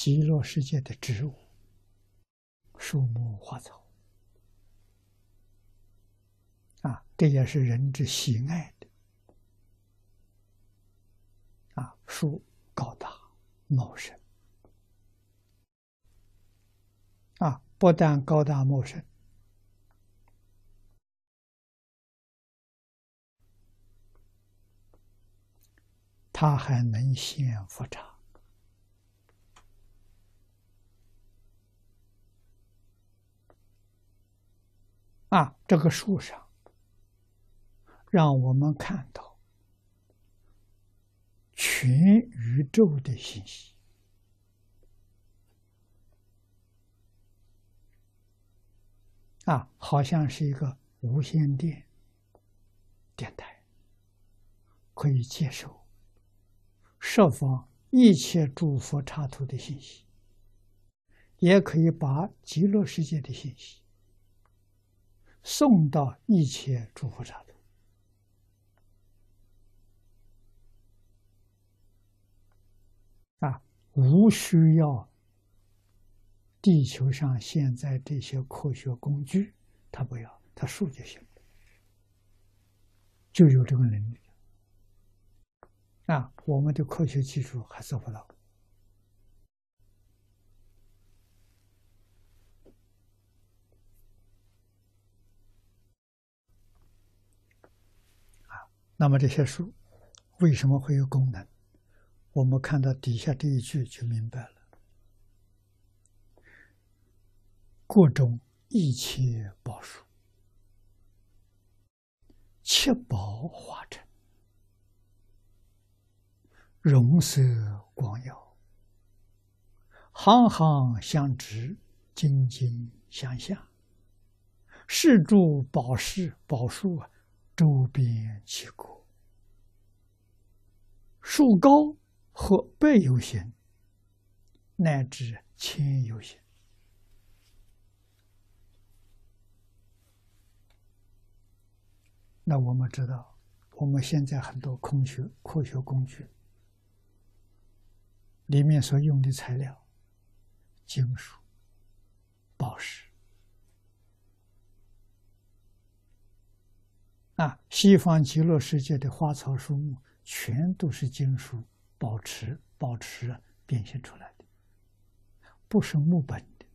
极乐世界的植物、树木、花草，啊，这也是人之喜爱的。啊，树高大茂盛，啊，不但高大茂盛。它还能现佛刹啊！这个树上，让我们看到全宇宙的信息啊，好像是一个无线电电台，可以接收。设放一切诸佛刹土的信息，也可以把极乐世界的信息送到一切诸佛刹土啊，无需要地球上现在这些科学工具，他不要，他数就行，就有这个能力。啊，我们的科学技术还做不到。那么这些书为什么会有功能？我们看到底下这一句就明白了：各种一切宝书，七宝化成。容色光耀，行行相直，金金相向。是诸宝石宝树啊，周边其国，树高和背有形，乃至千有形。那我们知道，我们现在很多空学科学工具。里面所用的材料，金属、宝石，啊，西方极乐世界的花草树木，全都是金属、宝石、宝石变现出来的，不是木本的，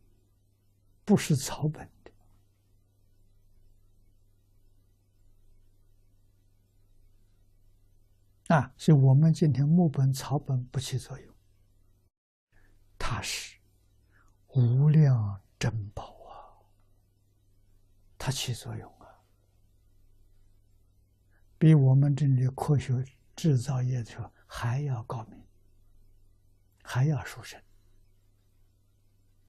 不是草本的，啊，所以我们今天木本、草本不起作用。它是无量珍宝啊，它起作用啊，比我们这里科学制造业的时候还要高明，还要殊胜。